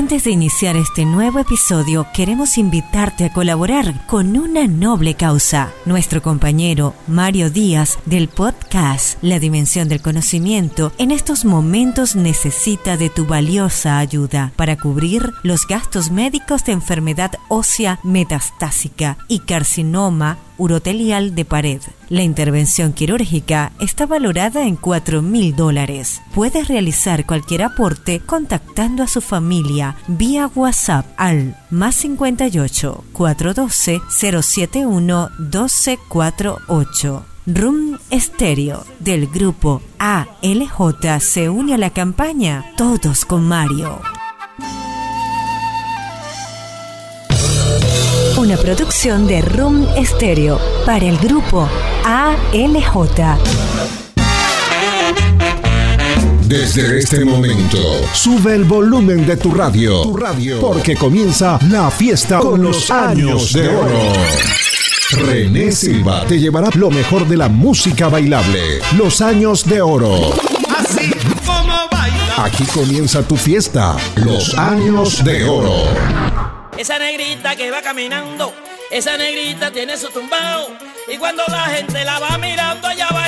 Antes de iniciar este nuevo episodio, queremos invitarte a colaborar con una noble causa. Nuestro compañero Mario Díaz del podcast La Dimensión del Conocimiento en estos momentos necesita de tu valiosa ayuda para cubrir los gastos médicos de enfermedad ósea metastásica y carcinoma urotelial de pared. La intervención quirúrgica está valorada en 4 mil dólares. Puedes realizar cualquier aporte contactando a su familia vía WhatsApp al más 58 412 071 1248. Room Stereo del grupo ALJ se une a la campaña Todos con Mario. Una producción de Room Stereo para el grupo ALJ. Desde este momento, sube el volumen de tu radio, tu radio, porque comienza la fiesta con, con los años de oro. René Silva te llevará lo mejor de la música bailable, los años de oro. Así como baila. Aquí comienza tu fiesta, los años de oro. Esa negrita que va caminando, esa negrita tiene su tumbao. Y cuando la gente la va mirando, allá va.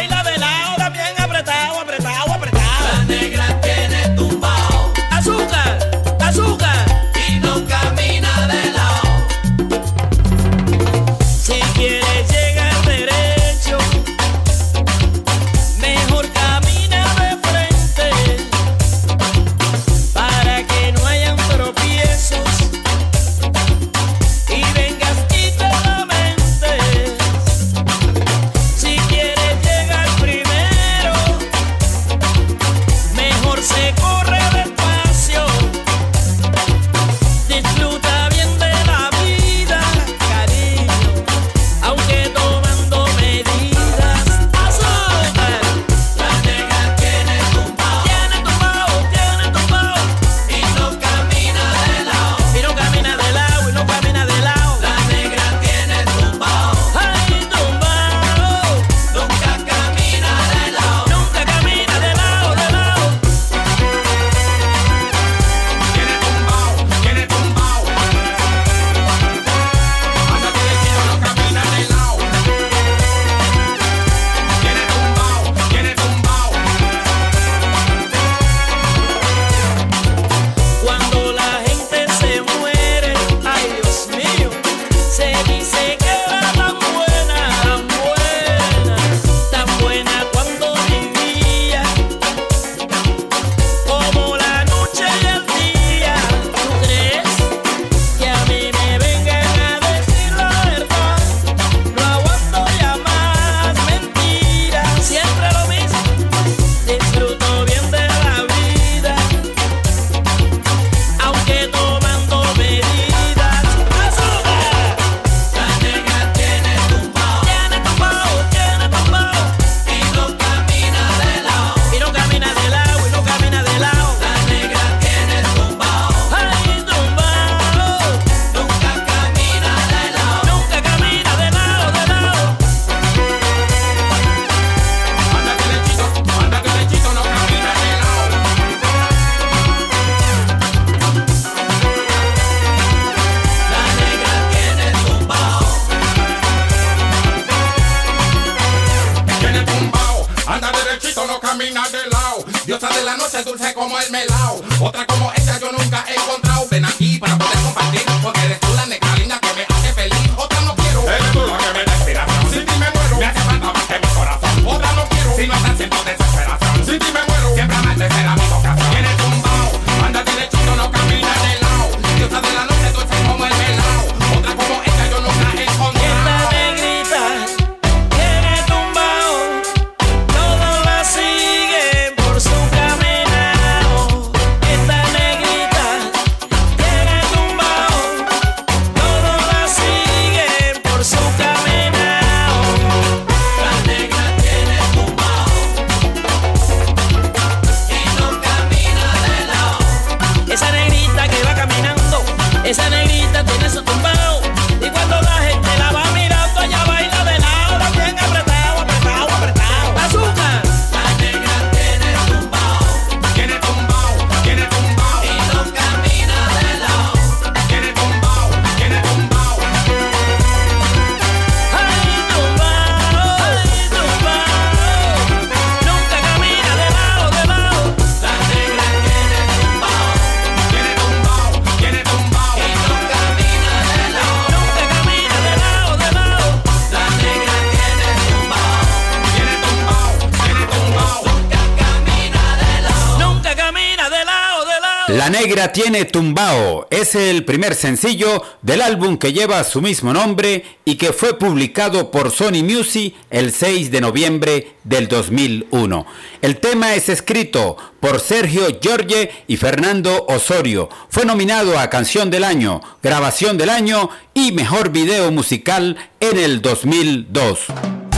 Negra tiene tumbao. Es el primer sencillo del álbum que lleva su mismo nombre y que fue publicado por Sony Music el 6 de noviembre del 2001. El tema es escrito por Sergio Giorge y Fernando Osorio. Fue nominado a Canción del Año, Grabación del Año y Mejor Video Musical en el 2002.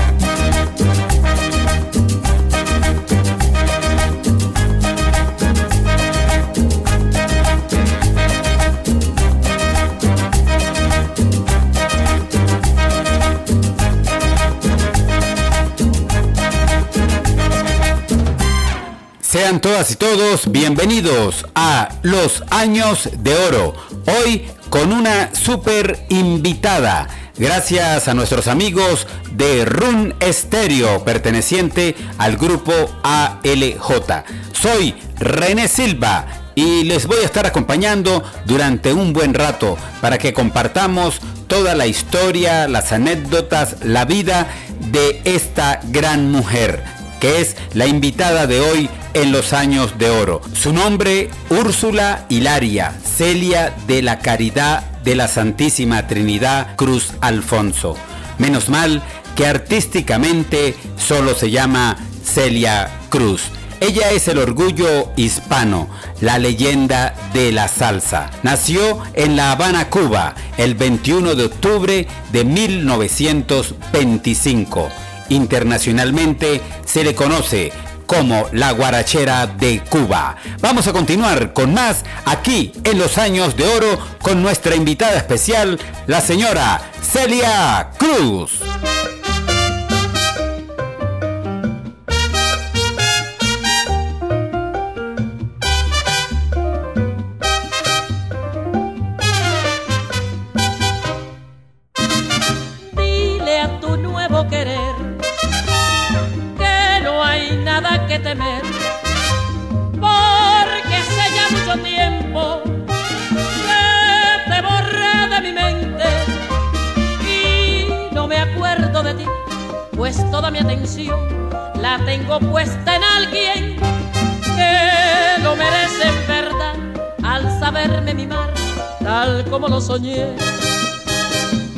Sean todas y todos bienvenidos a Los Años de Oro. Hoy con una super invitada. Gracias a nuestros amigos de Run Stereo, perteneciente al grupo ALJ. Soy René Silva y les voy a estar acompañando durante un buen rato para que compartamos toda la historia, las anécdotas, la vida de esta gran mujer que es la invitada de hoy en los años de oro. Su nombre, Úrsula Hilaria, Celia de la Caridad de la Santísima Trinidad Cruz Alfonso. Menos mal que artísticamente solo se llama Celia Cruz. Ella es el orgullo hispano, la leyenda de la salsa. Nació en La Habana, Cuba, el 21 de octubre de 1925 Internacionalmente se le conoce como la guarachera de Cuba. Vamos a continuar con más aquí en los años de oro con nuestra invitada especial, la señora Celia Cruz. Temer, porque hace ya mucho tiempo que te borré de mi mente y no me acuerdo de ti, pues toda mi atención la tengo puesta en alguien que lo merece en verdad al saberme mimar tal como lo soñé.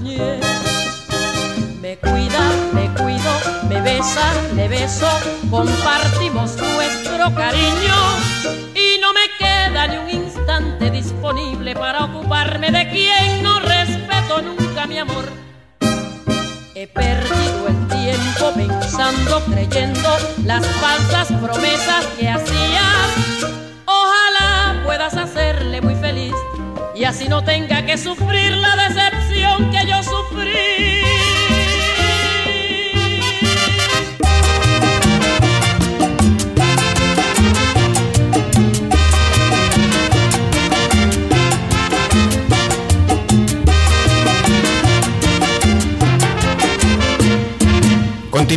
Me cuida, me cuido, me besa, le beso, compartimos nuestro cariño y no me queda ni un instante disponible para ocuparme de quien no respeto nunca mi amor. He perdido el tiempo pensando, creyendo las falsas promesas que hacías. Ojalá puedas hacerle muy feliz y así no tenga que sufrir la decepción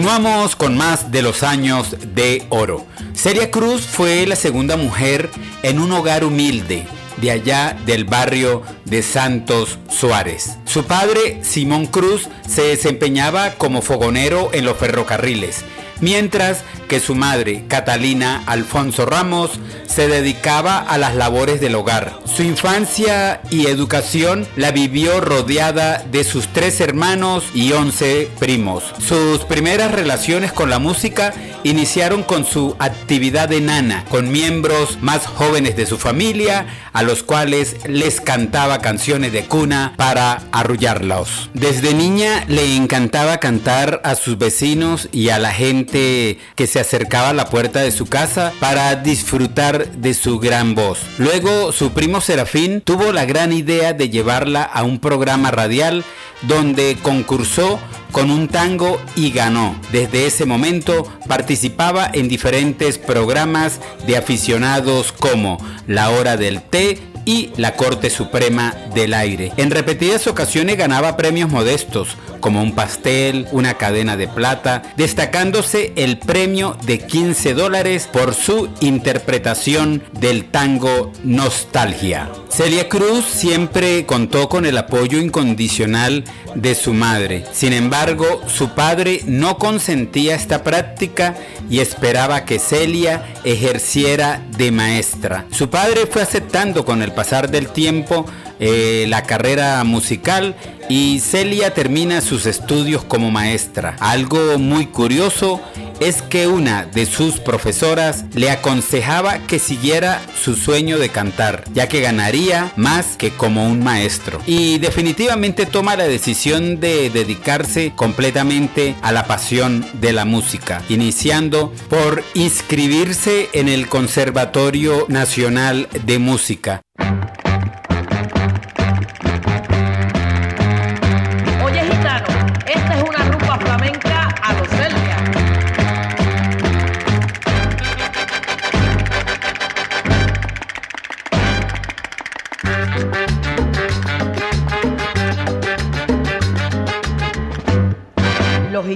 Continuamos con más de los años de oro. Celia Cruz fue la segunda mujer en un hogar humilde de allá del barrio de Santos Suárez. Su padre, Simón Cruz, se desempeñaba como fogonero en los ferrocarriles, mientras que su madre, Catalina Alfonso Ramos, se dedicaba a las labores del hogar. Su infancia y educación la vivió rodeada de sus tres hermanos y once primos. Sus primeras relaciones con la música iniciaron con su actividad enana, con miembros más jóvenes de su familia, a los cuales les cantaba canciones de cuna para arrullarlos. Desde niña le encantaba cantar a sus vecinos y a la gente que se acercaba a la puerta de su casa para disfrutar de su gran voz. Luego su primo Serafín tuvo la gran idea de llevarla a un programa radial donde concursó con un tango y ganó. Desde ese momento participaba en diferentes programas de aficionados como La Hora del Té y la Corte Suprema del Aire. En repetidas ocasiones ganaba premios modestos, como un pastel, una cadena de plata, destacándose el premio de 15 dólares por su interpretación del tango Nostalgia. Celia Cruz siempre contó con el apoyo incondicional de su madre. Sin embargo, su padre no consentía esta práctica y esperaba que Celia ejerciera de maestra. Su padre fue aceptando con el pasar del tiempo eh, la carrera musical y Celia termina sus estudios como maestra. Algo muy curioso es que una de sus profesoras le aconsejaba que siguiera su sueño de cantar, ya que ganaría más que como un maestro. Y definitivamente toma la decisión de dedicarse completamente a la pasión de la música, iniciando por inscribirse en el Conservatorio Nacional de Música.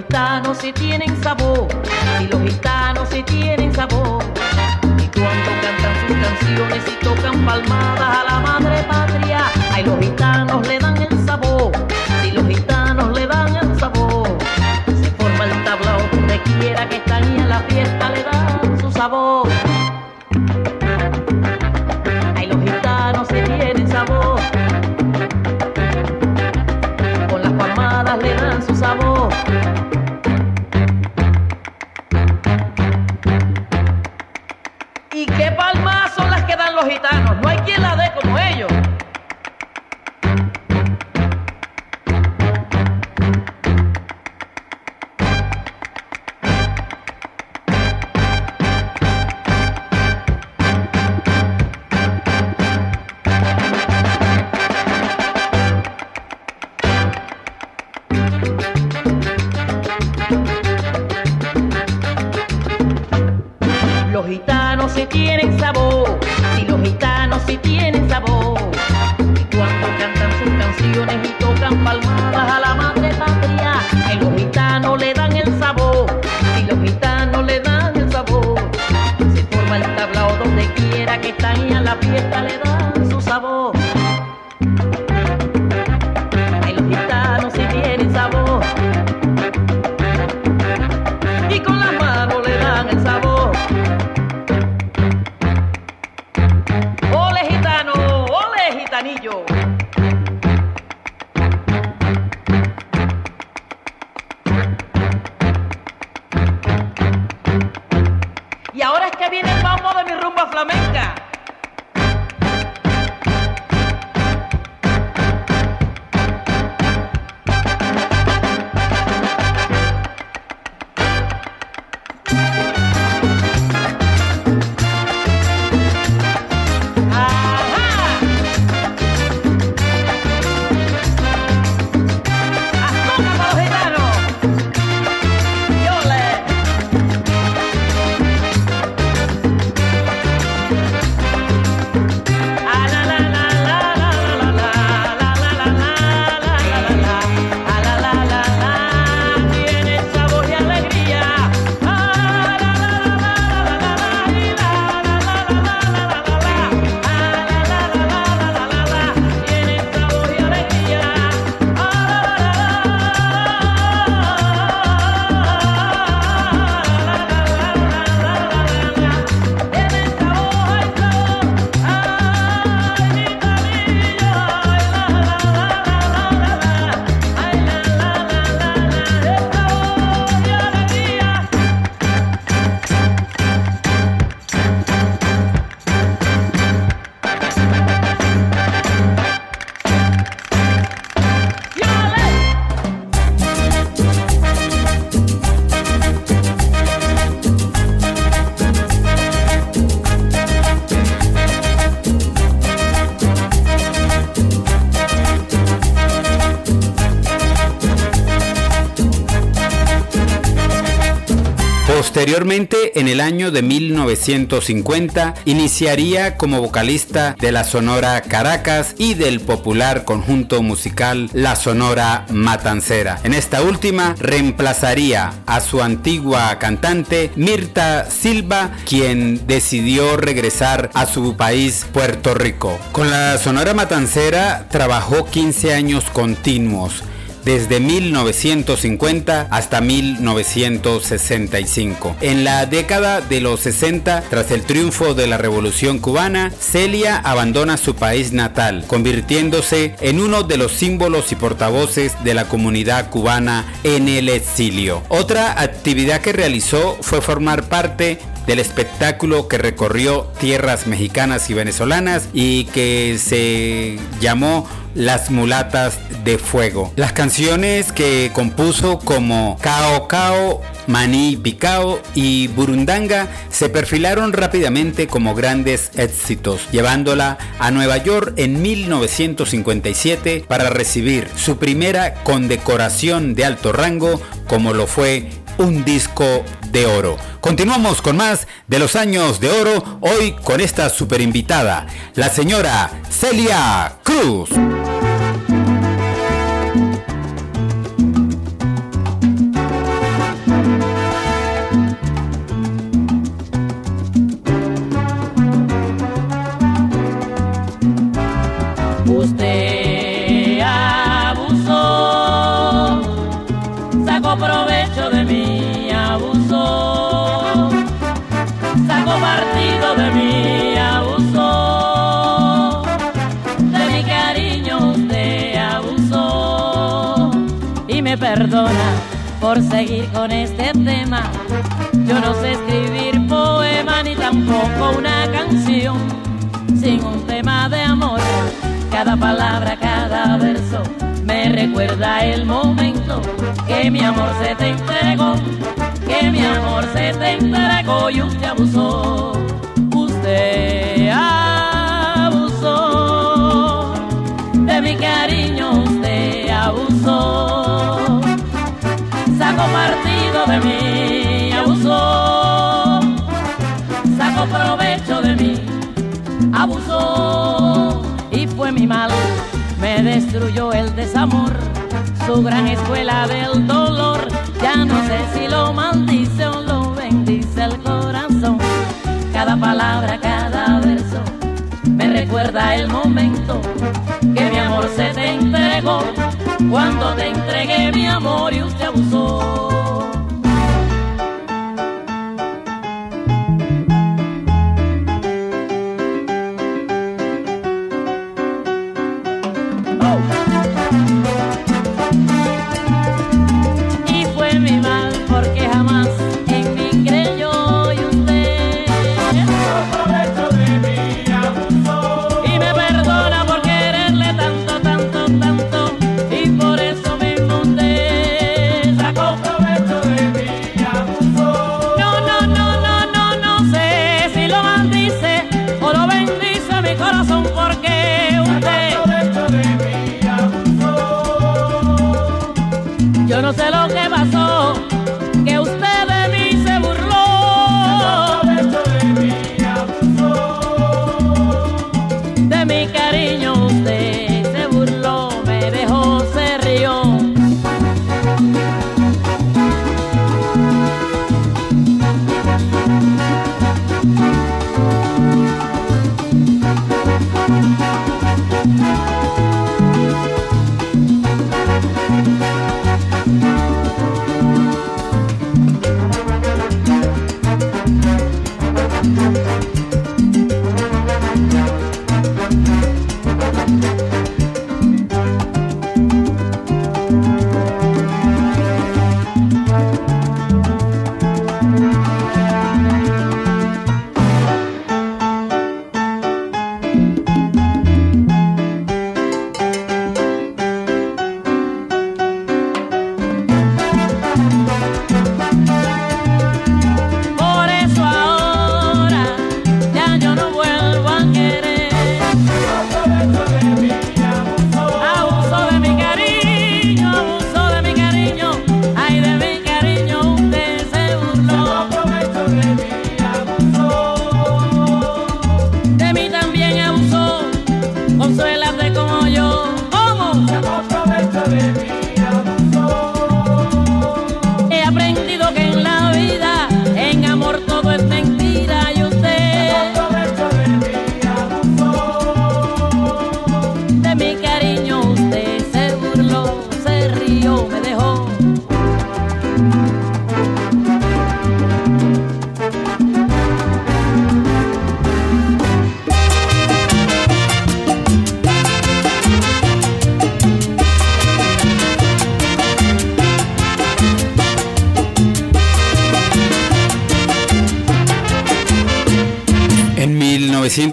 Gitanos sí tienen sabor, y los gitanos sí tienen sabor. Y cuando cantan sus canciones y tocan palmadas a la madre patria, ay los gitanos le dan el sabor, si los gitanos le dan el sabor. Se forma el tablao donde quiera que están y en la fiesta le dan su sabor. Gitanos? No fiesta le dan Posteriormente, en el año de 1950, iniciaría como vocalista de la Sonora Caracas y del popular conjunto musical La Sonora Matancera. En esta última reemplazaría a su antigua cantante Mirta Silva, quien decidió regresar a su país Puerto Rico. Con la Sonora Matancera trabajó 15 años continuos desde 1950 hasta 1965. En la década de los 60, tras el triunfo de la Revolución cubana, Celia abandona su país natal, convirtiéndose en uno de los símbolos y portavoces de la comunidad cubana en el exilio. Otra actividad que realizó fue formar parte del espectáculo que recorrió tierras mexicanas y venezolanas y que se llamó las mulatas de fuego. Las canciones que compuso como Cao Cao, Maní Picao y Burundanga se perfilaron rápidamente como grandes éxitos, llevándola a Nueva York en 1957 para recibir su primera condecoración de alto rango como lo fue un disco oro. Continuamos con más de los años de oro, hoy con esta super invitada, la señora Celia Cruz. Por seguir con este tema. Yo no sé escribir poema ni tampoco una canción sin un tema de amor. Cada palabra, cada verso me recuerda el momento que mi amor se te entregó, que mi amor se te entregó y usted abusó. Usted abusó de mi cariño, usted abusó. Sacó partido de mí, abusó. Sacó provecho de mí, abusó y fue mi mal, me destruyó el desamor, su gran escuela del dolor, ya no sé si lo maldice o lo bendice el corazón, cada palabra, cada verso, recuerda el momento que mi amor se te entregó, cuando te entregué mi amor y usted abusó.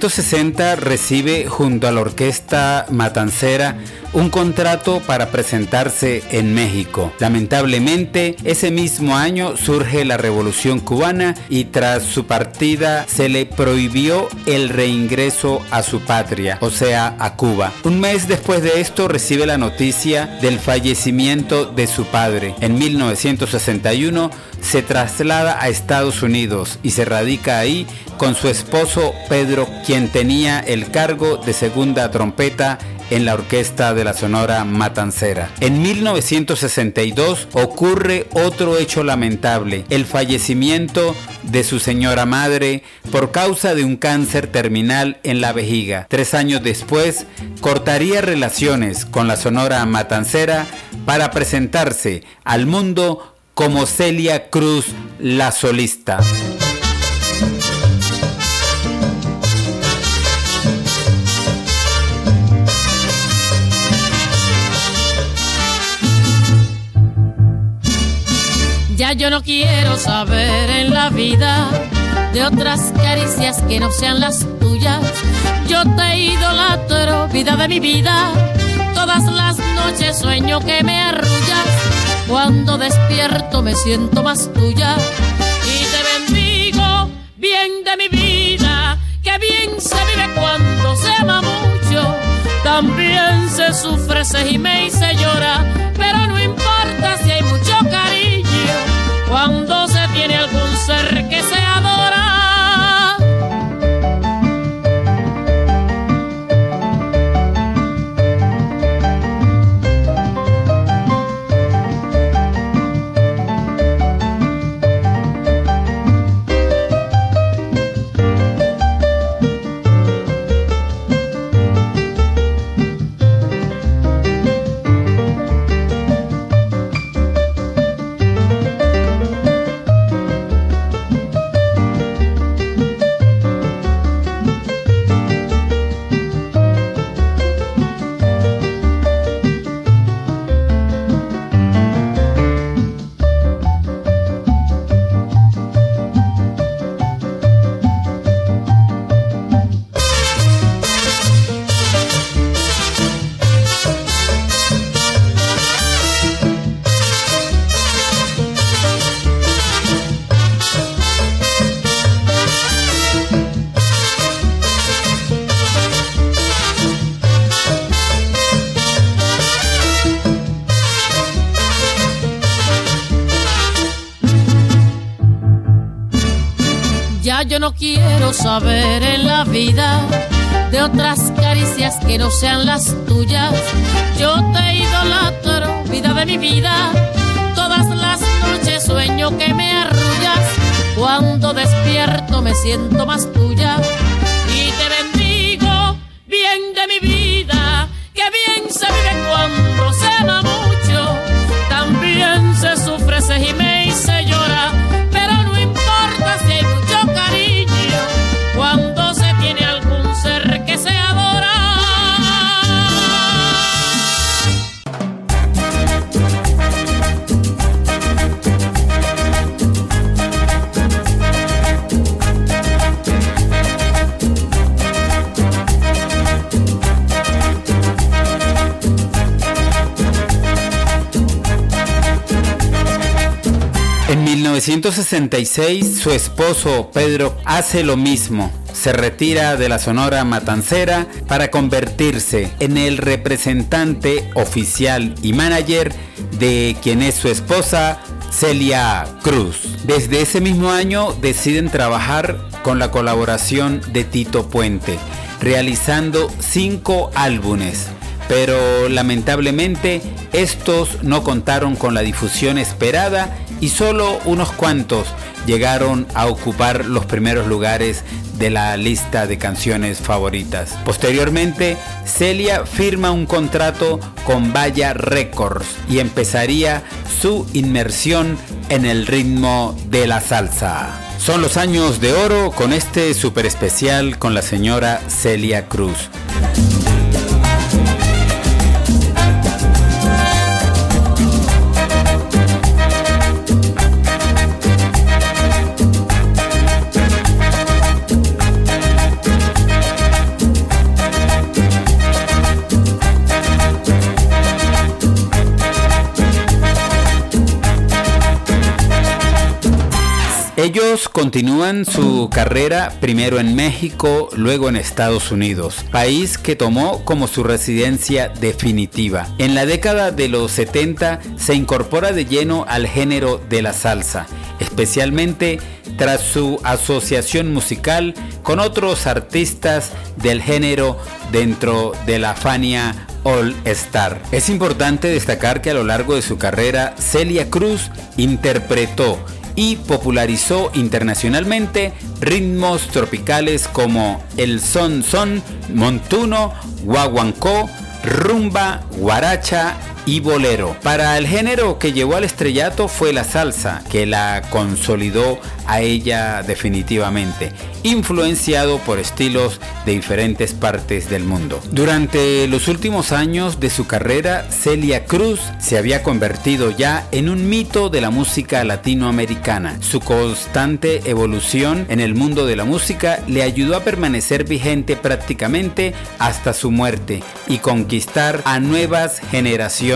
1960 recibe junto a la orquesta Matancera un contrato para presentarse en México. Lamentablemente, ese mismo año surge la Revolución cubana y tras su partida se le prohibió el reingreso a su patria, o sea, a Cuba. Un mes después de esto recibe la noticia del fallecimiento de su padre. En 1961 se traslada a Estados Unidos y se radica ahí con su esposo Pedro, quien tenía el cargo de segunda trompeta en la orquesta de la Sonora Matancera. En 1962 ocurre otro hecho lamentable, el fallecimiento de su señora madre por causa de un cáncer terminal en la vejiga. Tres años después, cortaría relaciones con la Sonora Matancera para presentarse al mundo como Celia Cruz, la solista. Ya yo no quiero saber en la vida de otras caricias que no sean las tuyas. Yo te idolatro, vida de mi vida. Todas las noches sueño que me arrullas. Cuando despierto me siento más tuya. Y te bendigo, bien de mi vida. Que bien se vive cuando se ama mucho. También se sufre, se gime y se llora. Pero no importa si hay cuando se tiene algún ser que se saber en la vida de otras caricias que no sean las tuyas. Yo te idolatro, vida de mi vida. Todas las noches sueño que me arrullas. Cuando despierto me siento más tuya. 1966 su esposo Pedro hace lo mismo. Se retira de la Sonora Matancera para convertirse en el representante oficial y manager de quien es su esposa Celia Cruz. Desde ese mismo año deciden trabajar con la colaboración de Tito Puente, realizando cinco álbumes pero lamentablemente estos no contaron con la difusión esperada y solo unos cuantos llegaron a ocupar los primeros lugares de la lista de canciones favoritas. Posteriormente, Celia firma un contrato con Vaya Records y empezaría su inmersión en el ritmo de la salsa. Son los años de oro con este super especial con la señora Celia Cruz. Ellos continúan su carrera primero en México, luego en Estados Unidos, país que tomó como su residencia definitiva. En la década de los 70 se incorpora de lleno al género de la salsa, especialmente tras su asociación musical con otros artistas del género dentro de la Fania All Star. Es importante destacar que a lo largo de su carrera Celia Cruz interpretó y popularizó internacionalmente ritmos tropicales como el son son, montuno, guaguancó, rumba, guaracha y bolero. Para el género que llevó al estrellato fue la salsa, que la consolidó a ella definitivamente, influenciado por estilos de diferentes partes del mundo. Durante los últimos años de su carrera, Celia Cruz se había convertido ya en un mito de la música latinoamericana. Su constante evolución en el mundo de la música le ayudó a permanecer vigente prácticamente hasta su muerte y conquistar a nuevas generaciones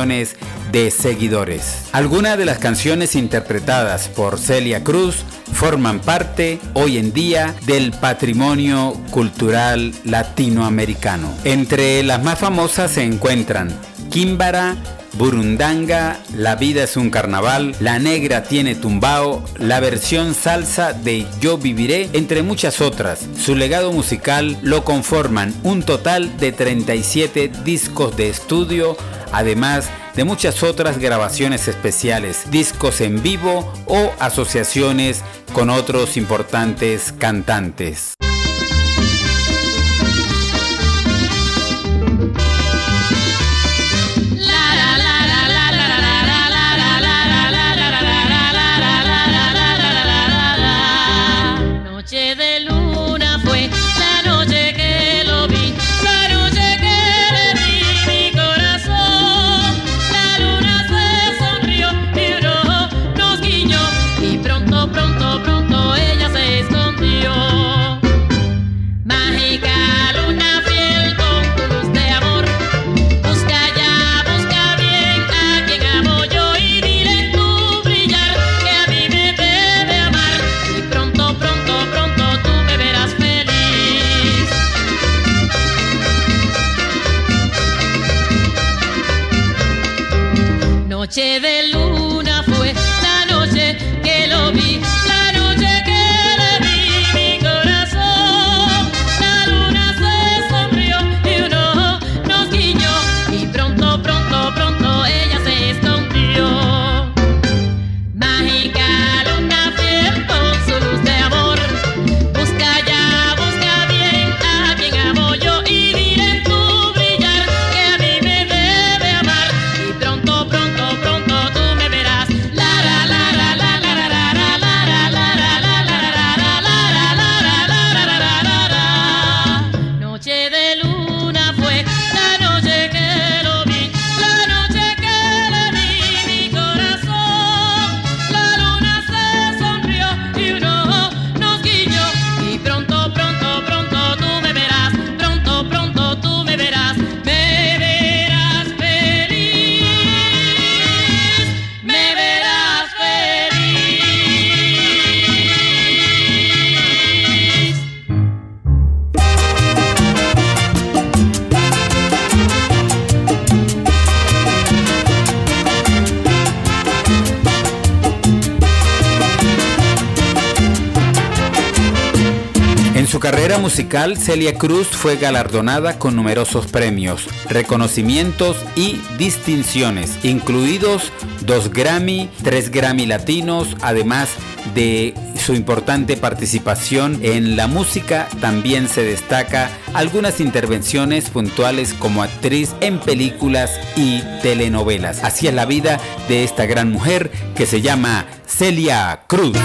de seguidores. Algunas de las canciones interpretadas por Celia Cruz forman parte hoy en día del patrimonio cultural latinoamericano. Entre las más famosas se encuentran Kimbara, Burundanga, La vida es un carnaval, La negra tiene tumbao, la versión salsa de Yo viviré, entre muchas otras. Su legado musical lo conforman un total de 37 discos de estudio, además de muchas otras grabaciones especiales, discos en vivo o asociaciones con otros importantes cantantes. Celia Cruz fue galardonada con numerosos premios, reconocimientos y distinciones, incluidos dos Grammy, tres Grammy latinos, además de su importante participación en la música, también se destaca algunas intervenciones puntuales como actriz en películas y telenovelas. Así es la vida de esta gran mujer que se llama Celia Cruz.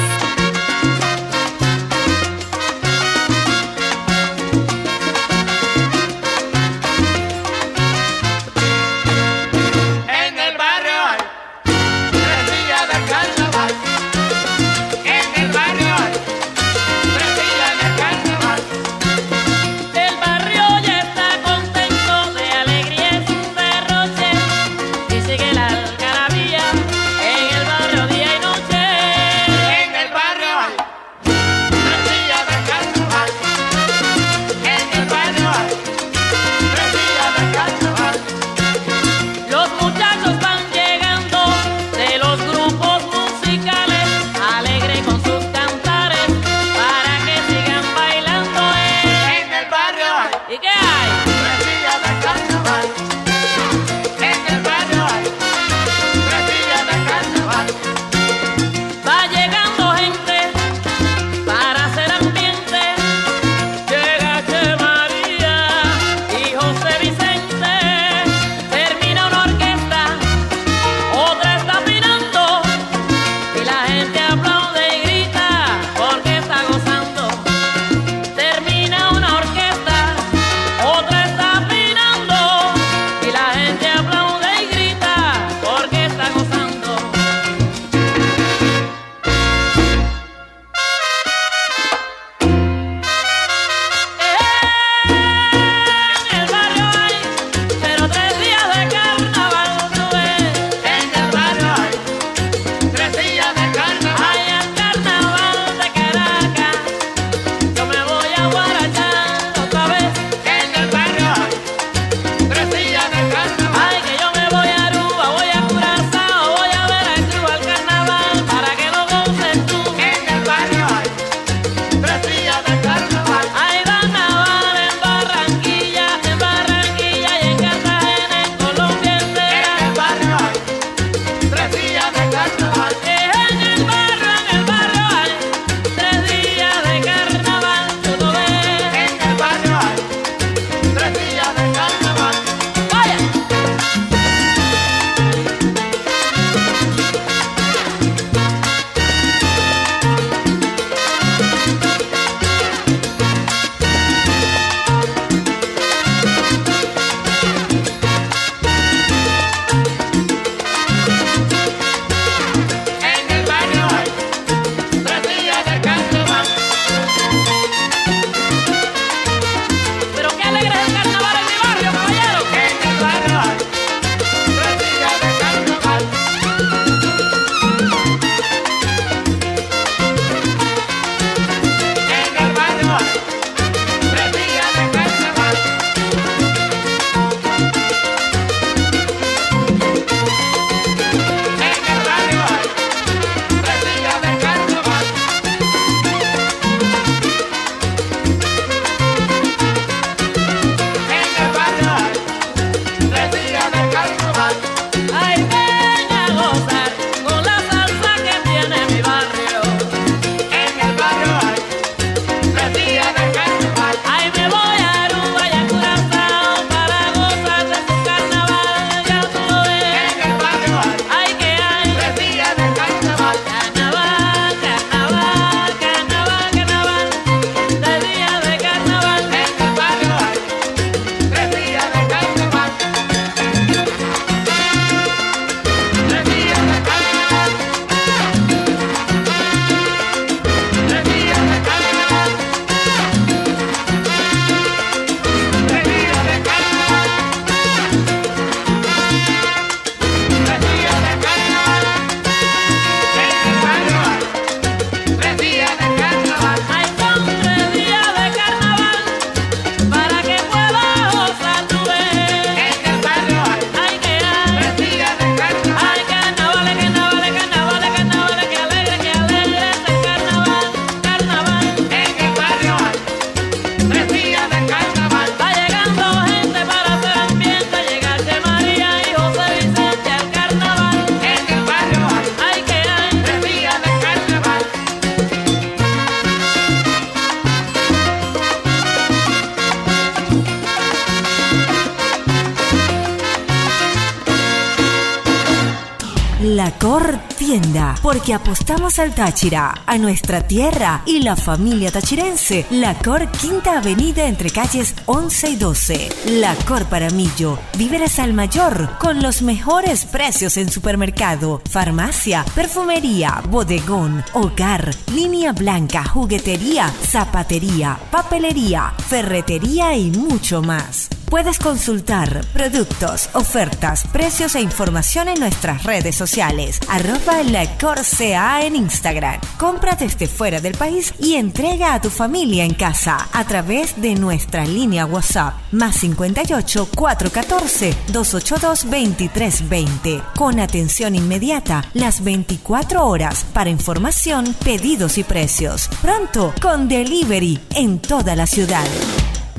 Al Táchira, a nuestra tierra y la familia tachirense. La Cor Quinta Avenida entre calles 11 y 12. La Cor Paramillo, víveres al mayor, con los mejores precios en supermercado, farmacia, perfumería, bodegón, hogar, línea blanca, juguetería, zapatería, papelería, ferretería y mucho más. Puedes consultar productos, ofertas, precios e información en nuestras redes sociales. Arroba la Corsea en Instagram. Compra desde fuera del país y entrega a tu familia en casa a través de nuestra línea WhatsApp más 58 414 282 2320 con atención inmediata las 24 horas para información, pedidos y precios. Pronto con delivery en toda la ciudad.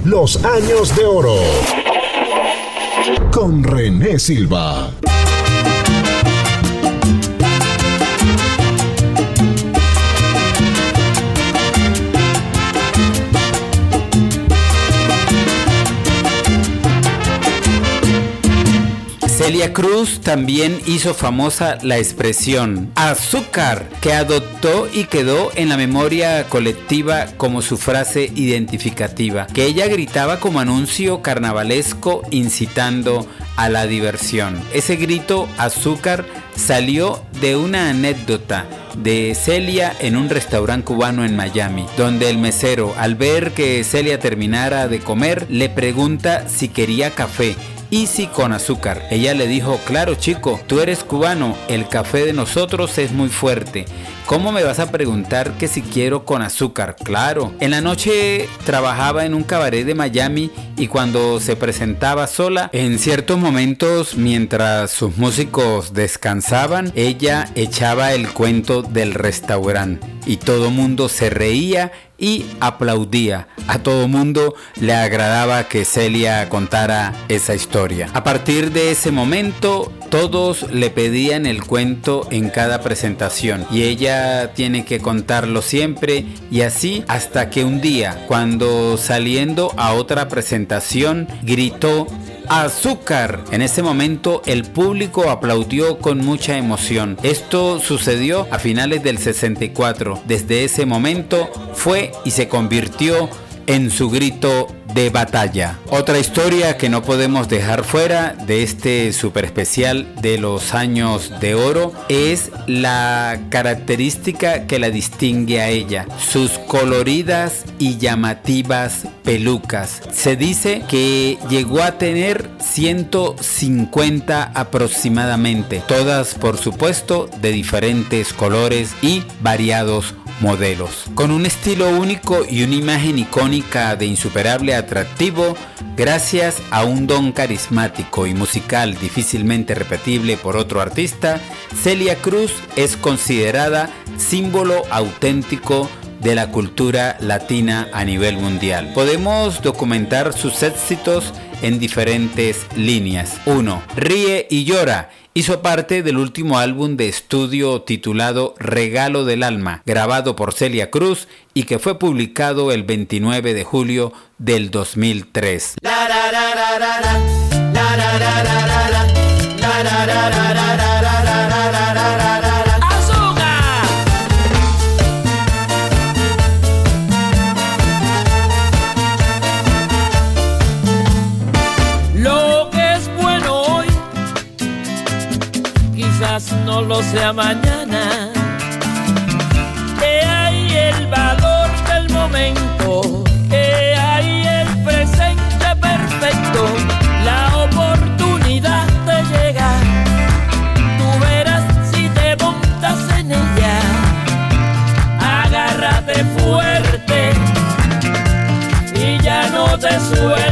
Los años de oro. Con René Silva. Celia Cruz también hizo famosa la expresión azúcar, que adoptó y quedó en la memoria colectiva como su frase identificativa, que ella gritaba como anuncio carnavalesco incitando a la diversión. Ese grito azúcar salió de una anécdota de Celia en un restaurante cubano en Miami, donde el mesero, al ver que Celia terminara de comer, le pregunta si quería café y si con azúcar. Ella le dijo, claro chico, tú eres cubano, el café de nosotros es muy fuerte. ¿Cómo me vas a preguntar que si quiero con azúcar? Claro. En la noche trabajaba en un cabaret de Miami y cuando se presentaba sola, en ciertos momentos mientras sus músicos descansaban, ella echaba el cuento del restaurante y todo mundo se reía y aplaudía. A todo mundo le agradaba que Celia contara esa historia. A partir de ese momento, todos le pedían el cuento en cada presentación y ella tiene que contarlo siempre y así hasta que un día, cuando saliendo a otra presentación, gritó azúcar. En ese momento el público aplaudió con mucha emoción. Esto sucedió a finales del 64. Desde ese momento fue y se convirtió en su grito de batalla. Otra historia que no podemos dejar fuera de este super especial de los años de oro es la característica que la distingue a ella, sus coloridas y llamativas pelucas. Se dice que llegó a tener 150 aproximadamente, todas por supuesto de diferentes colores y variados modelos. Con un estilo único y una imagen icónica de insuperable atractivo, gracias a un don carismático y musical difícilmente repetible por otro artista, Celia Cruz es considerada símbolo auténtico de la cultura latina a nivel mundial. Podemos documentar sus éxitos en diferentes líneas. 1. Ríe y llora. Hizo parte del último álbum de estudio titulado Regalo del Alma, grabado por Celia Cruz y que fue publicado el 29 de julio del 2003. No lo sea mañana. Que hay el valor del momento, que hay el presente perfecto, la oportunidad de llegar. Tú verás si te montas en ella, agárrate fuerte y ya no te sueltes.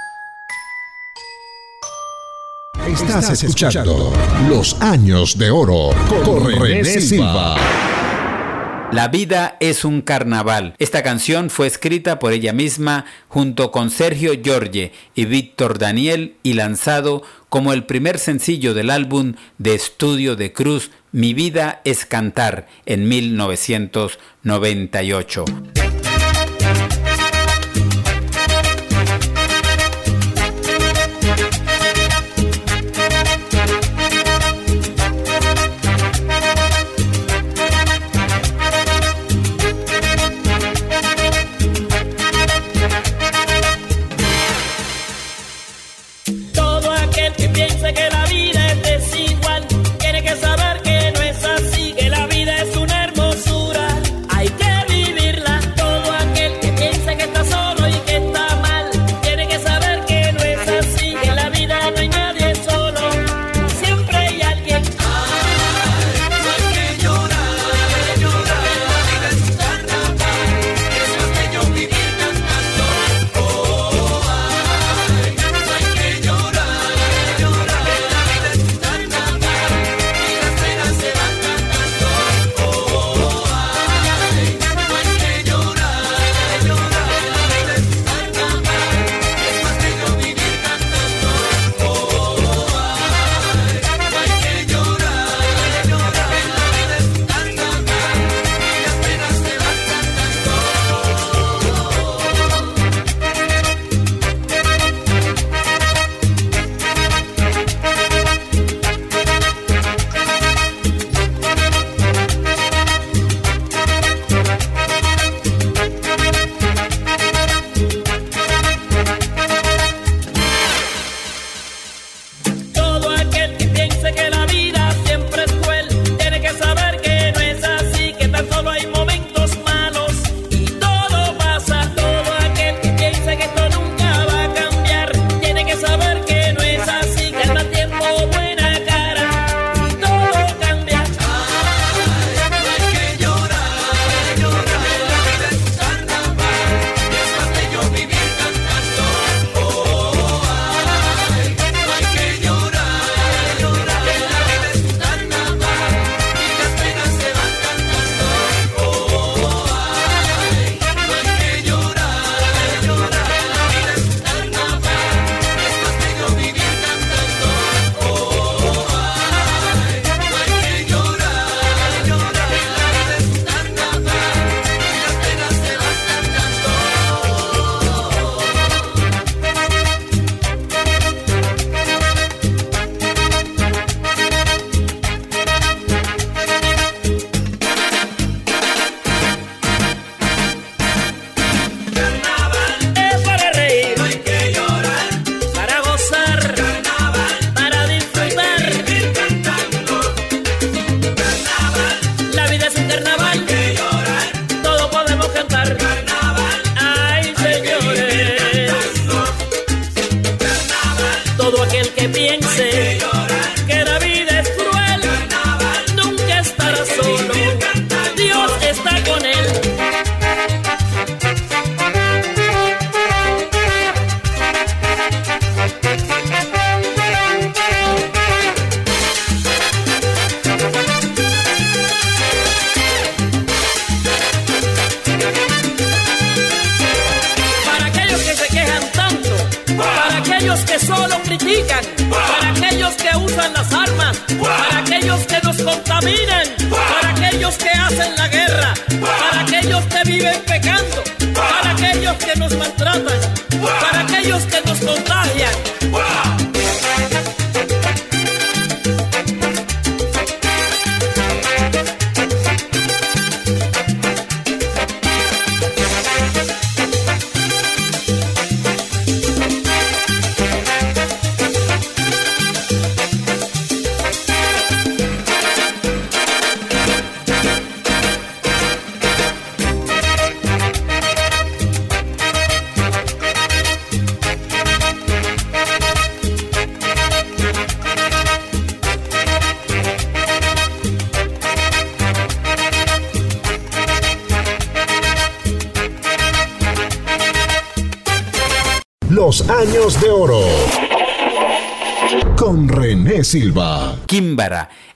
Estás escuchando Los Años de Oro con René Silva. La vida es un carnaval. Esta canción fue escrita por ella misma junto con Sergio Giorge y Víctor Daniel y lanzado como el primer sencillo del álbum de estudio de Cruz Mi vida es cantar en 1998.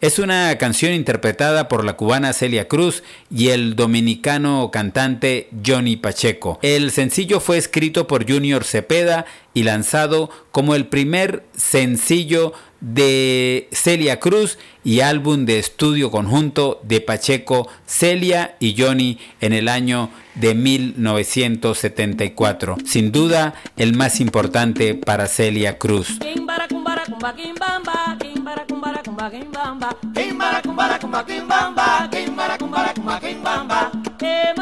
Es una canción interpretada por la cubana Celia Cruz y el dominicano cantante Johnny Pacheco. El sencillo fue escrito por Junior Cepeda y lanzado como el primer sencillo de Celia Cruz y álbum de estudio conjunto de Pacheco, Celia y Johnny en el año de 1974. Sin duda, el más importante para Celia Cruz. kumbarakumba kimbamba. Kimbarakumbarakumba kimbamba. Kimbara kimbarakumbarakumba kimbamba. Eh,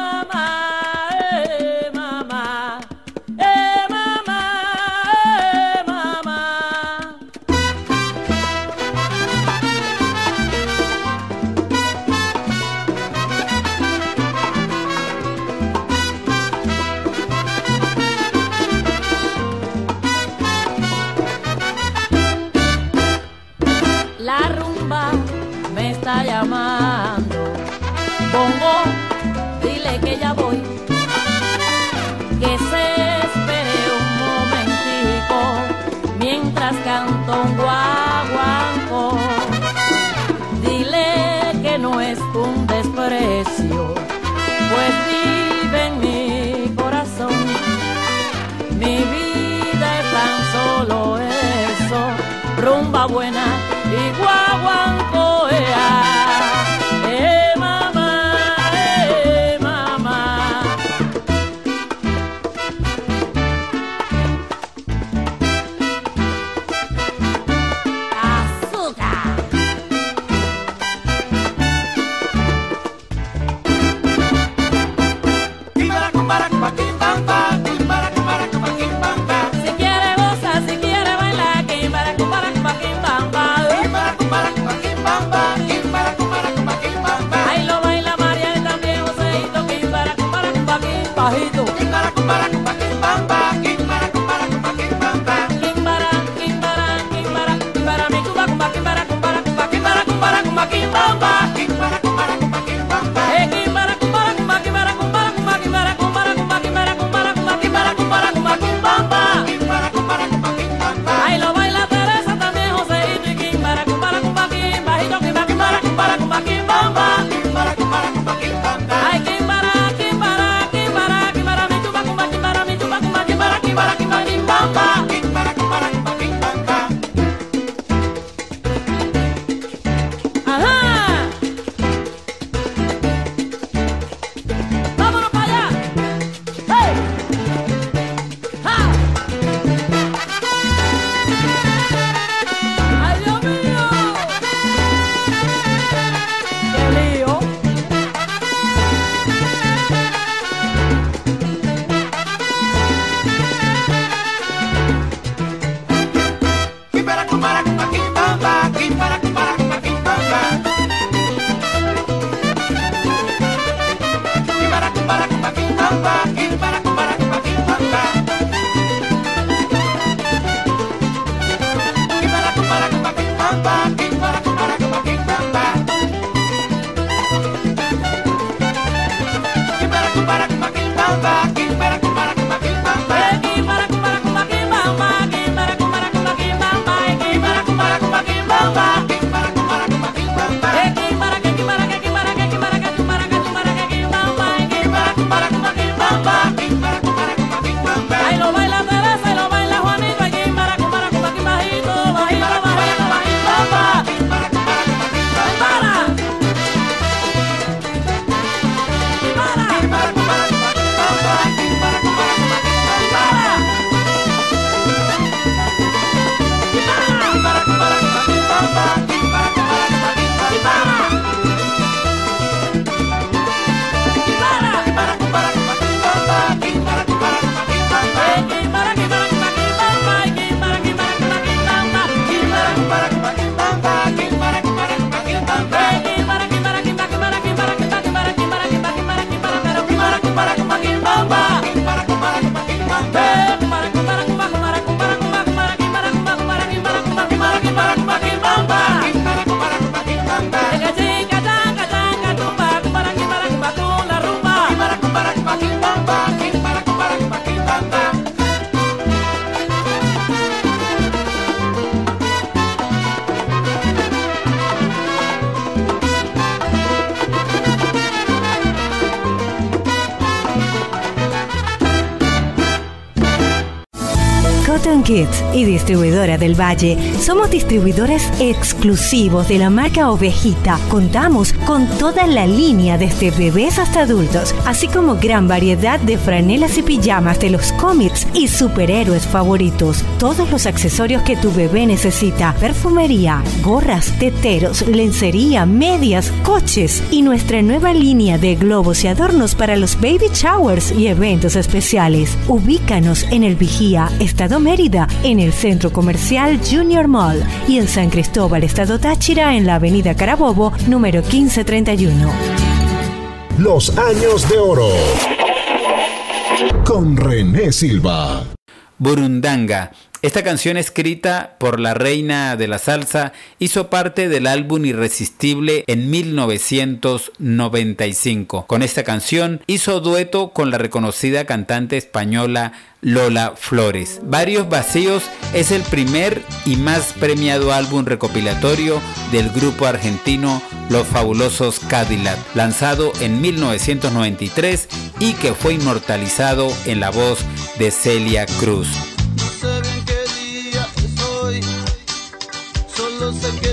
Bye. Y distribuidora del Valle. Somos distribuidores exclusivos de la marca Ovejita. Contamos con toda la línea desde bebés hasta adultos, así como gran variedad de franelas y pijamas de los cómics y superhéroes favoritos. Todos los accesorios que tu bebé necesita, perfumería, gorras, teteros, lencería, medias, coches y nuestra nueva línea de globos y adornos para los baby showers y eventos especiales. Ubícanos en el Vigía, Estado Mérida, en el Centro Comercial Junior Mall y en San Cristóbal, Estado Táchira, en la Avenida Carabobo, número 1531. Los años de oro. Con René Silva. Burundanga. Esta canción escrita por la reina de la salsa hizo parte del álbum Irresistible en 1995. Con esta canción hizo dueto con la reconocida cantante española Lola Flores. Varios Vacíos es el primer y más premiado álbum recopilatorio del grupo argentino Los Fabulosos Cadillac, lanzado en 1993 y que fue inmortalizado en la voz de Celia Cruz.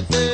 Solo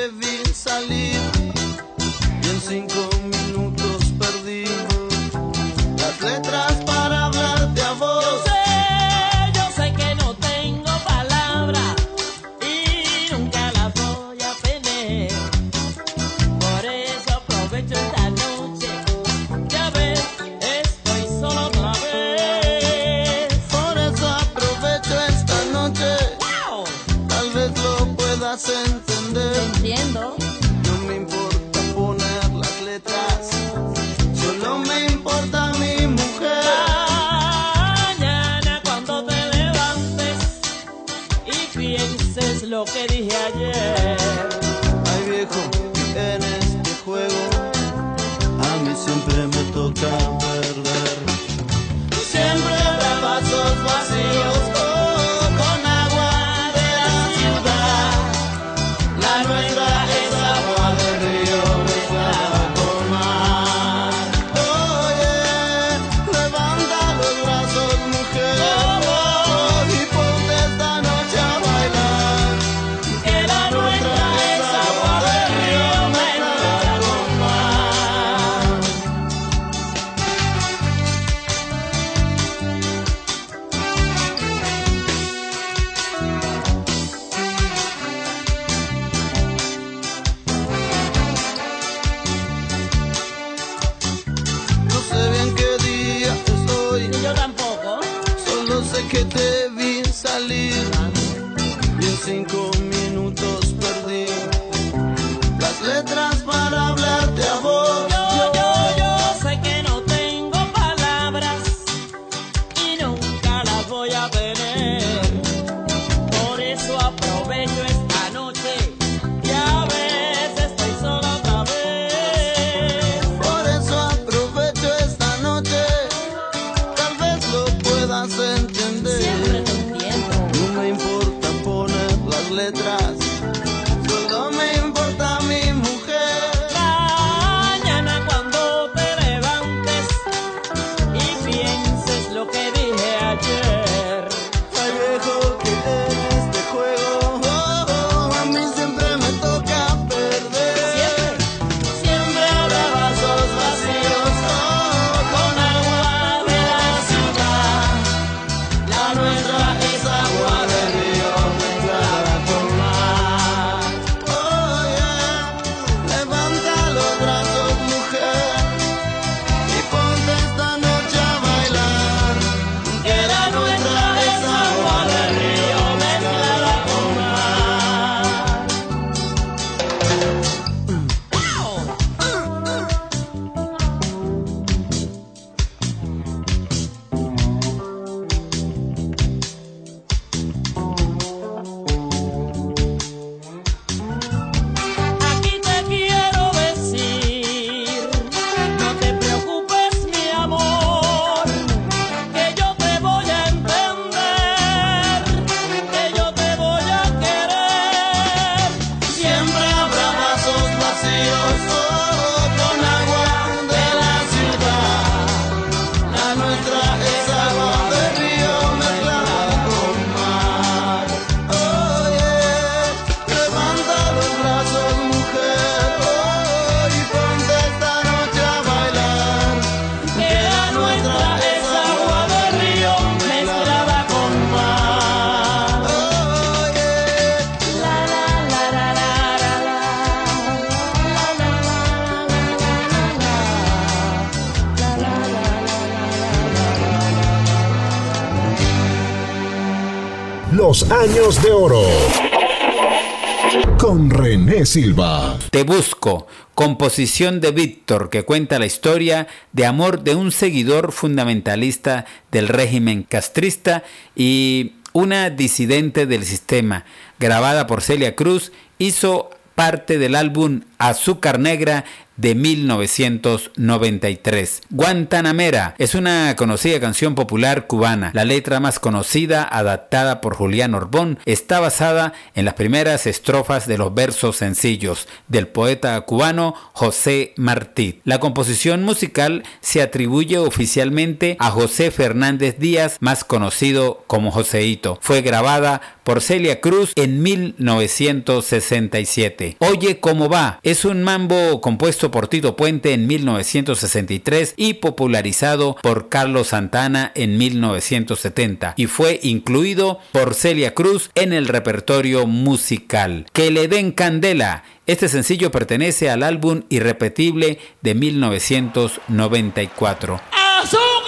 años de oro. Con René Silva. Te busco, composición de Víctor que cuenta la historia de amor de un seguidor fundamentalista del régimen castrista y una disidente del sistema, grabada por Celia Cruz, hizo parte del álbum Azúcar Negra de 1993. Guantanamera es una conocida canción popular cubana. La letra más conocida, adaptada por Julián Orbón, está basada en las primeras estrofas de los versos sencillos del poeta cubano José Martí. La composición musical se atribuye oficialmente a José Fernández Díaz, más conocido como Joseito. Fue grabada por Celia Cruz en 1967. Oye cómo va es un mambo compuesto por Tito Puente en 1963 y popularizado por Carlos Santana en 1970 y fue incluido por Celia Cruz en el repertorio musical. Que le den candela. Este sencillo pertenece al álbum Irrepetible de 1994. ¡Azúcar!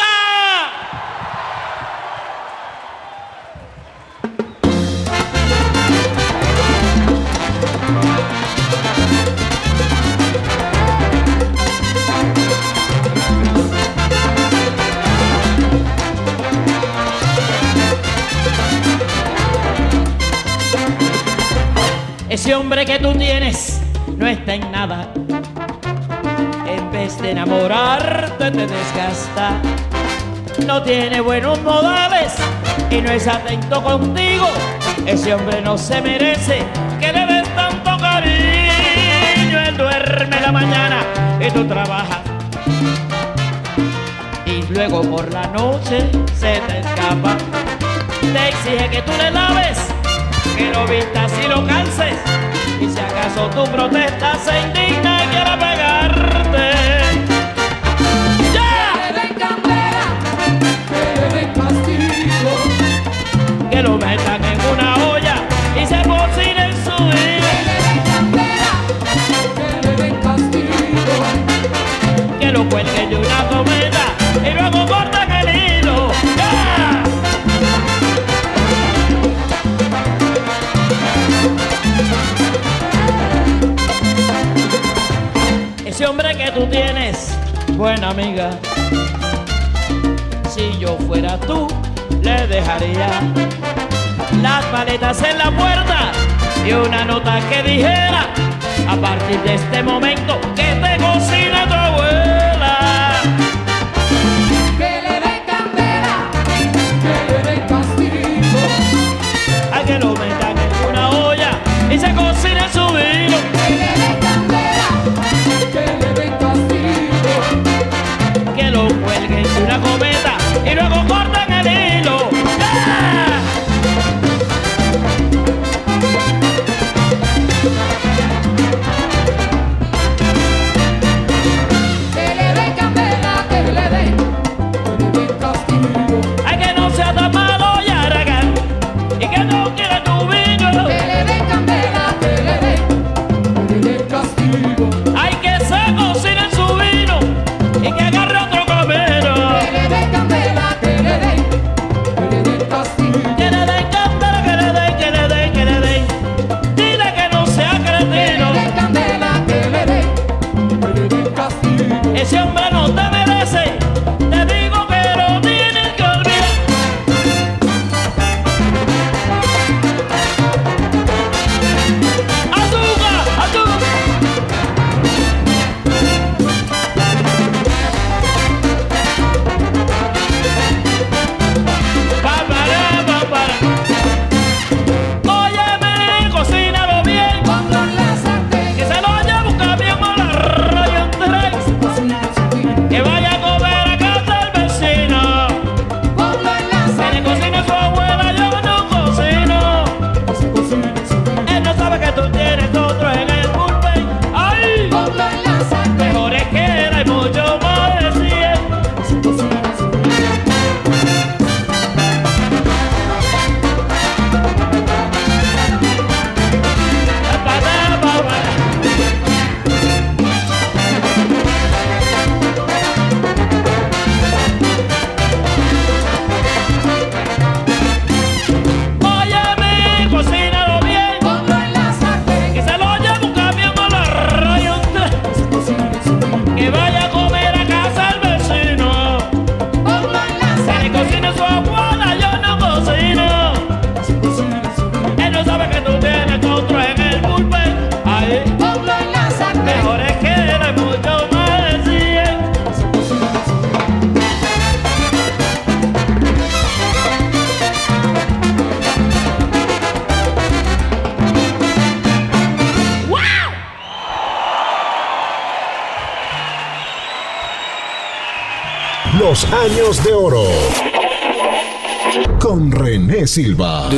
Ese hombre que tú tienes no está en nada. En vez de enamorarte te desgasta. No tiene buenos modales y no es atento contigo. Ese hombre no se merece que le des tanto cariño. Él duerme la mañana y tú trabajas. Y luego por la noche se te escapa. Te exige que tú le laves que lo vistas y lo calces. Y si acaso tú protestas, se indigna y quiere pegarte. ¡Ya! Que lo hombre que tú tienes, buena amiga. Si yo fuera tú, le dejaría las maletas en la puerta y una nota que dijera: A partir de este momento, que te cocina cuelguen de una cometa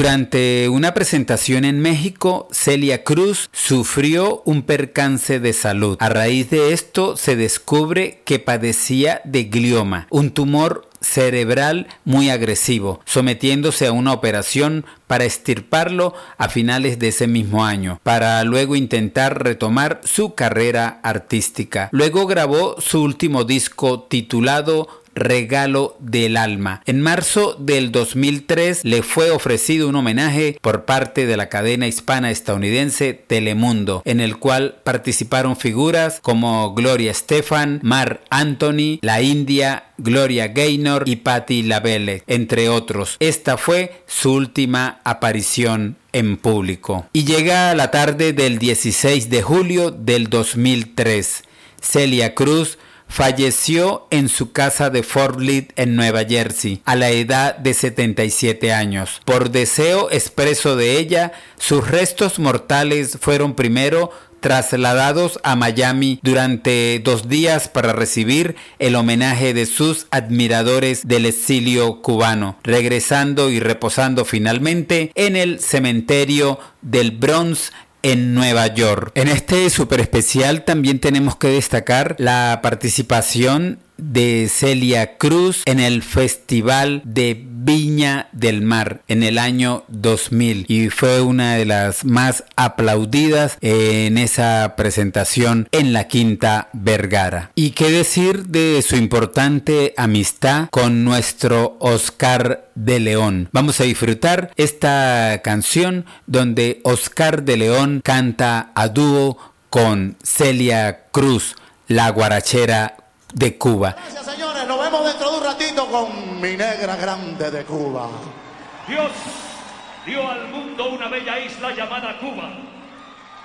Durante una presentación en México, Celia Cruz sufrió un percance de salud. A raíz de esto se descubre que padecía de glioma, un tumor cerebral muy agresivo, sometiéndose a una operación para estirparlo a finales de ese mismo año, para luego intentar retomar su carrera artística. Luego grabó su último disco titulado Regalo del Alma. En marzo del 2003 le fue ofrecido un homenaje por parte de la cadena hispana estadounidense Telemundo, en el cual participaron figuras como Gloria Estefan, Mar Anthony, La India, Gloria Gaynor y Patti LaBelle, entre otros. Esta fue su última aparición en público. Y llega la tarde del 16 de julio del 2003. Celia Cruz falleció en su casa de Fort Lee en Nueva Jersey a la edad de 77 años. Por deseo expreso de ella, sus restos mortales fueron primero trasladados a Miami durante dos días para recibir el homenaje de sus admiradores del exilio cubano, regresando y reposando finalmente en el cementerio del Bronx en Nueva York. En este super especial también tenemos que destacar la participación de Celia Cruz en el Festival de Viña del Mar en el año 2000 y fue una de las más aplaudidas en esa presentación en la Quinta Vergara. Y qué decir de su importante amistad con nuestro Oscar de León. Vamos a disfrutar esta canción donde Oscar de León canta a dúo con Celia Cruz, la guarachera de Cuba. Gracias, señores. Nos vemos dentro de un ratito con mi negra grande de Cuba. Dios dio al mundo una bella isla llamada Cuba.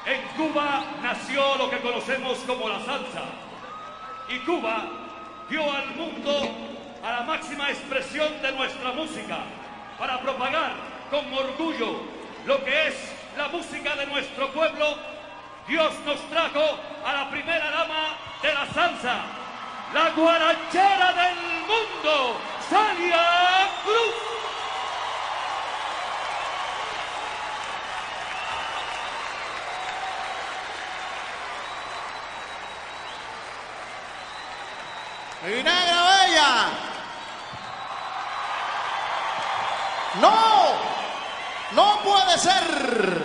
En Cuba nació lo que conocemos como la salsa. Y Cuba dio al mundo a la máxima expresión de nuestra música para propagar con orgullo lo que es la música de nuestro pueblo. Dios nos trajo a la primera dama de la salsa, la guarachera del mundo, Celia Cruz. Mi negra bella. No, no puede ser.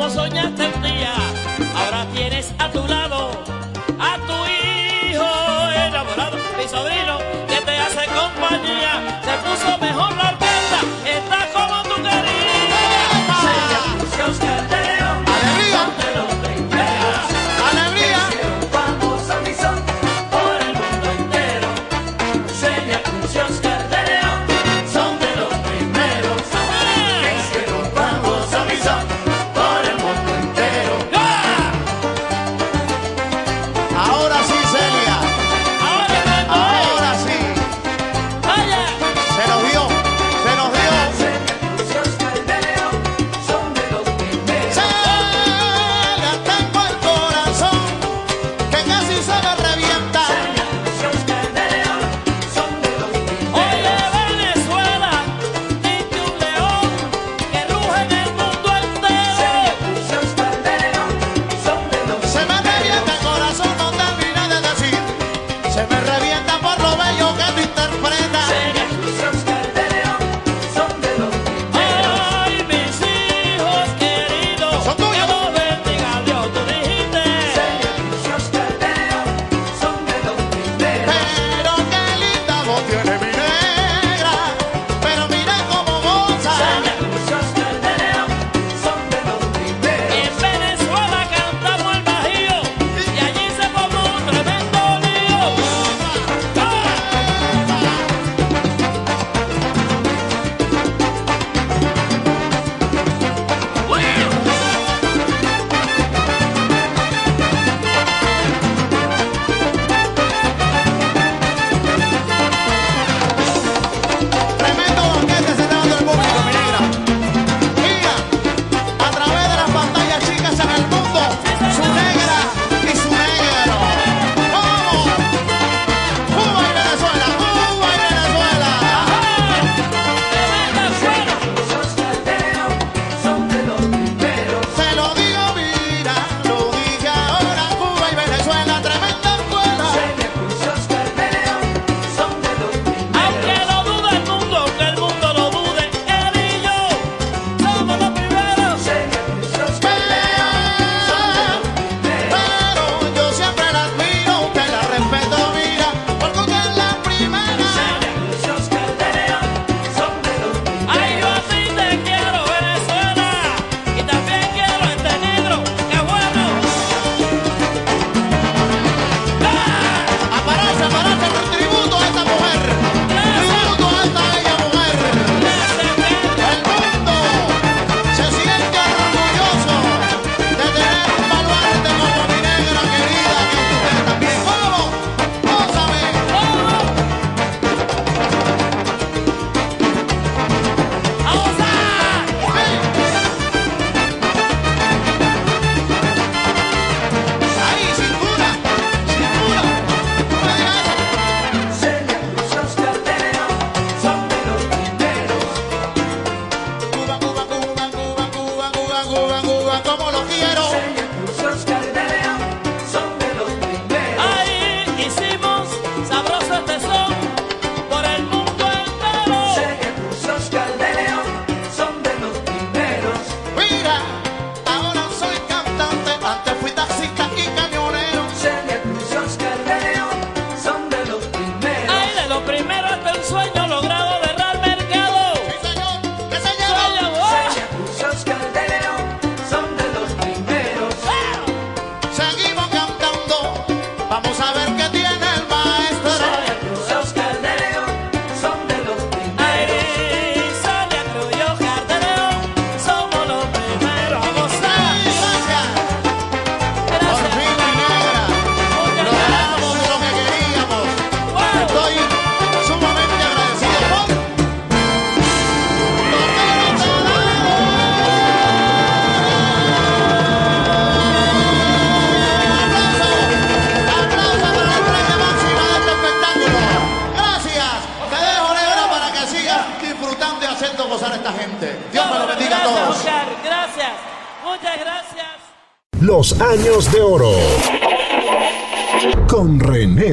Como soñaste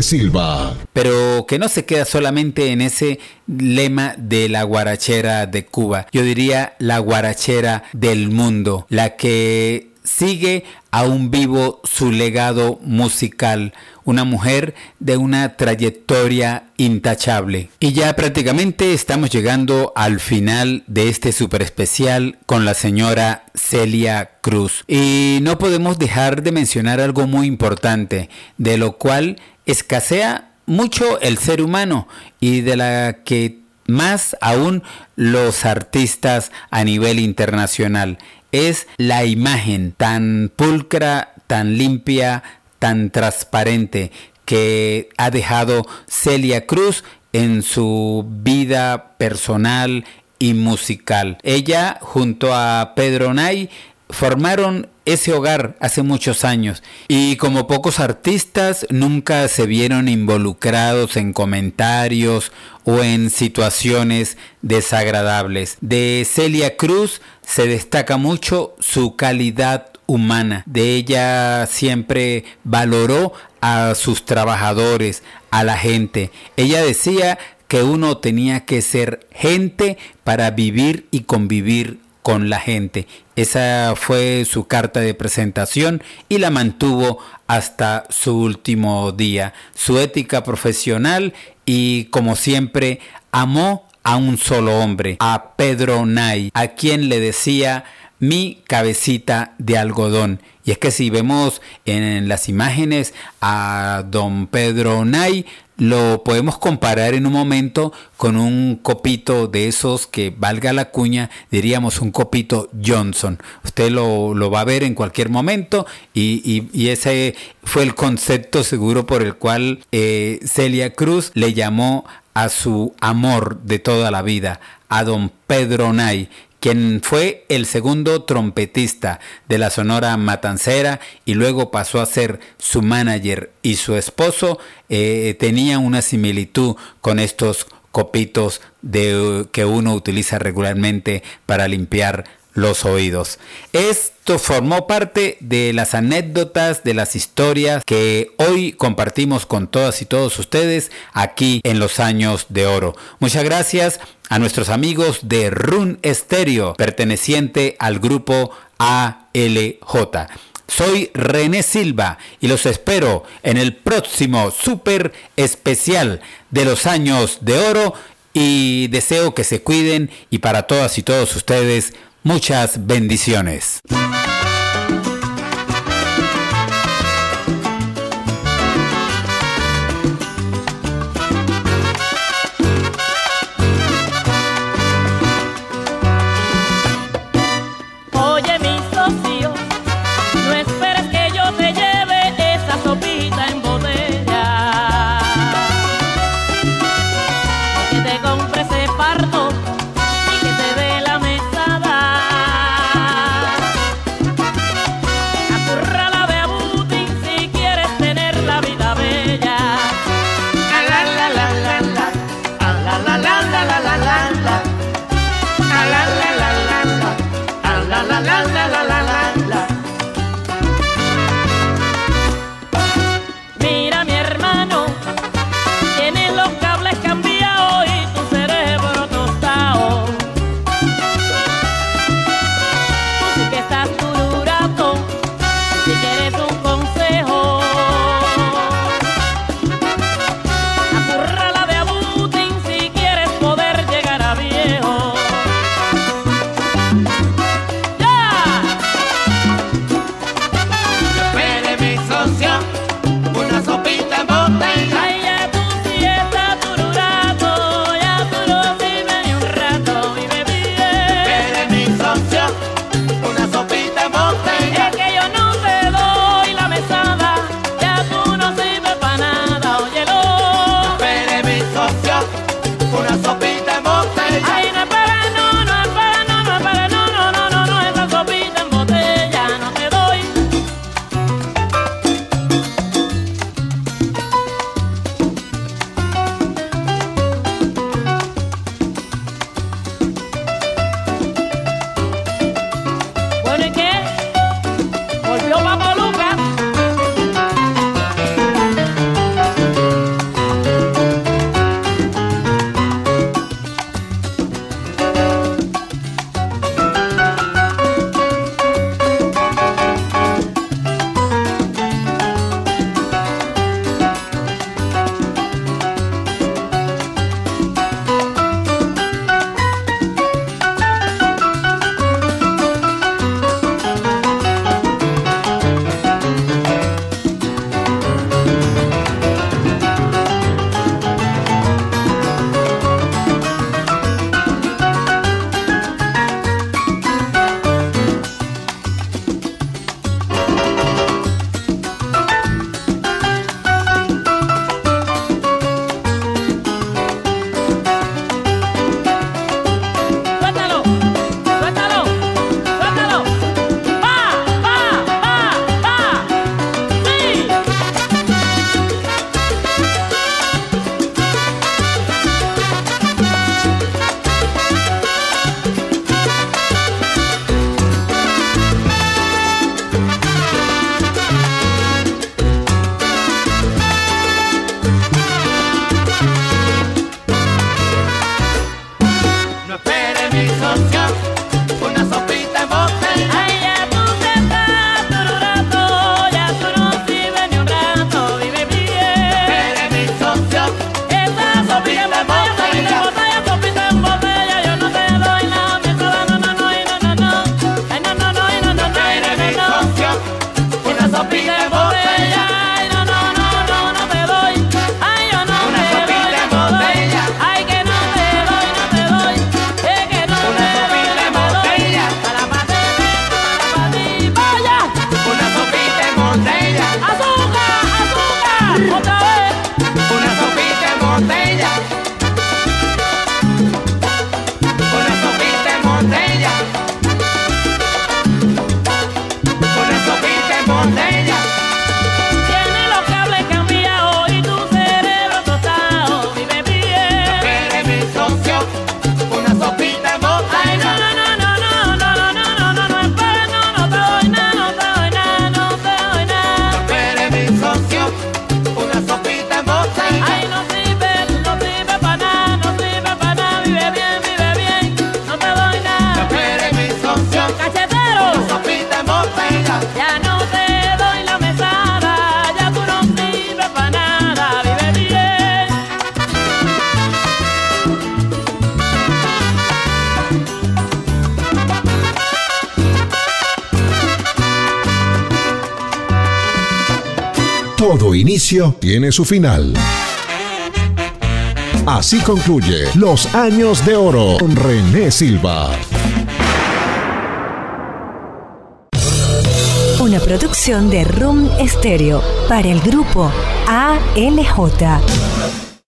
Silva. pero que no se queda solamente en ese lema de la guarachera de Cuba. Yo diría la guarachera del mundo, la que sigue aún vivo su legado musical, una mujer de una trayectoria intachable. Y ya prácticamente estamos llegando al final de este super especial con la señora Celia Cruz. Y no podemos dejar de mencionar algo muy importante, de lo cual escasea mucho el ser humano y de la que más aún los artistas a nivel internacional es la imagen tan pulcra, tan limpia, tan transparente que ha dejado Celia Cruz en su vida personal y musical. Ella junto a Pedro Nay formaron ese hogar hace muchos años y como pocos artistas nunca se vieron involucrados en comentarios o en situaciones desagradables. De Celia Cruz se destaca mucho su calidad humana. De ella siempre valoró a sus trabajadores, a la gente. Ella decía que uno tenía que ser gente para vivir y convivir con la gente. Esa fue su carta de presentación y la mantuvo hasta su último día. Su ética profesional y como siempre amó a un solo hombre, a Pedro Nay, a quien le decía mi cabecita de algodón. Y es que si vemos en las imágenes a don Pedro Nay, lo podemos comparar en un momento con un copito de esos que valga la cuña, diríamos un copito Johnson. Usted lo, lo va a ver en cualquier momento y, y- ese fue el concepto seguro por el cual eh, Celia Cruz le llamó a su amor de toda la vida, a don Pedro Nay, quien fue el segundo trompetista de la Sonora Matancera y luego pasó a ser su manager y su esposo, eh, tenía una similitud con estos copitos de, que uno utiliza regularmente para limpiar los oídos. Esto formó parte de las anécdotas, de las historias que hoy compartimos con todas y todos ustedes aquí en los años de oro. Muchas gracias a nuestros amigos de Run Stereo, perteneciente al grupo ALJ. Soy René Silva y los espero en el próximo super especial de los años de oro y deseo que se cuiden y para todas y todos ustedes muchas bendiciones. Tiene su final. Así concluye Los Años de Oro con René Silva. Una producción de Room Stereo para el grupo ALJ.